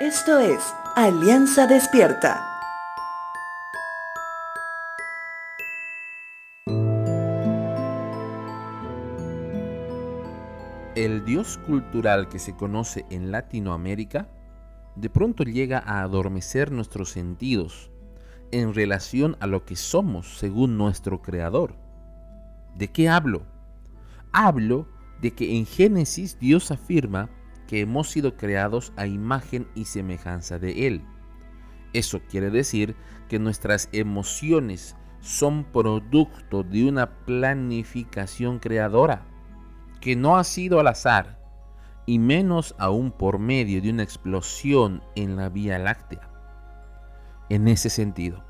Esto es Alianza Despierta. El Dios cultural que se conoce en Latinoamérica de pronto llega a adormecer nuestros sentidos en relación a lo que somos según nuestro Creador. ¿De qué hablo? Hablo de que en Génesis Dios afirma que hemos sido creados a imagen y semejanza de Él. Eso quiere decir que nuestras emociones son producto de una planificación creadora, que no ha sido al azar, y menos aún por medio de una explosión en la Vía Láctea. En ese sentido,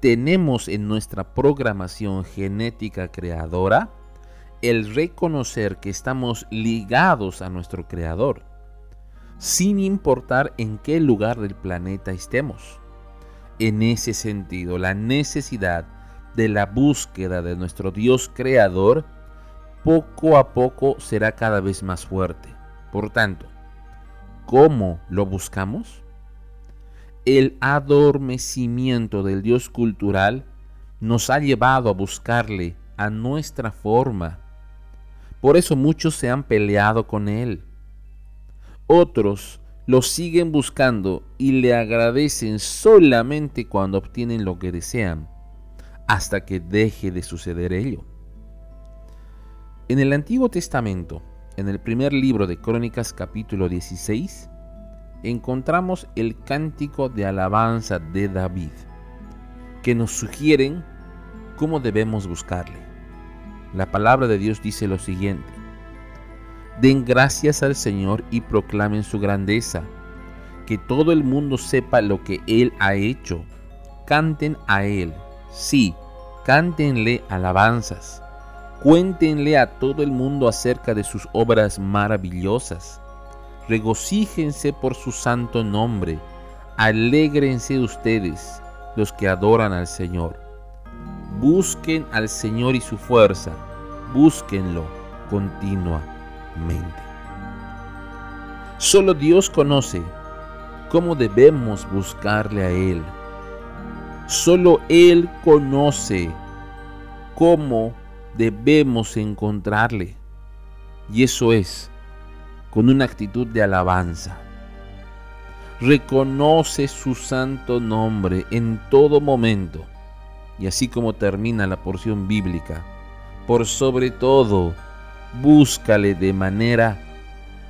tenemos en nuestra programación genética creadora el reconocer que estamos ligados a nuestro Creador, sin importar en qué lugar del planeta estemos. En ese sentido, la necesidad de la búsqueda de nuestro Dios Creador poco a poco será cada vez más fuerte. Por tanto, ¿cómo lo buscamos? El adormecimiento del Dios cultural nos ha llevado a buscarle a nuestra forma por eso muchos se han peleado con él. Otros lo siguen buscando y le agradecen solamente cuando obtienen lo que desean, hasta que deje de suceder ello. En el Antiguo Testamento, en el primer libro de Crónicas capítulo 16, encontramos el cántico de alabanza de David, que nos sugieren cómo debemos buscarle. La palabra de Dios dice lo siguiente. Den gracias al Señor y proclamen su grandeza. Que todo el mundo sepa lo que Él ha hecho. Canten a Él. Sí, cántenle alabanzas. Cuéntenle a todo el mundo acerca de sus obras maravillosas. Regocíjense por su santo nombre. Alégrense ustedes, los que adoran al Señor Busquen al Señor y su fuerza. Búsquenlo continuamente. Solo Dios conoce cómo debemos buscarle a Él. Solo Él conoce cómo debemos encontrarle. Y eso es con una actitud de alabanza. Reconoce su santo nombre en todo momento y así como termina la porción bíblica, por sobre todo, búscale de manera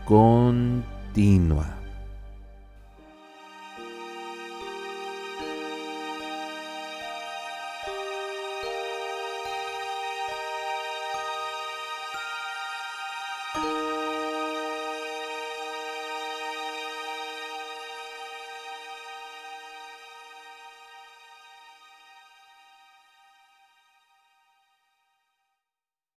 continua.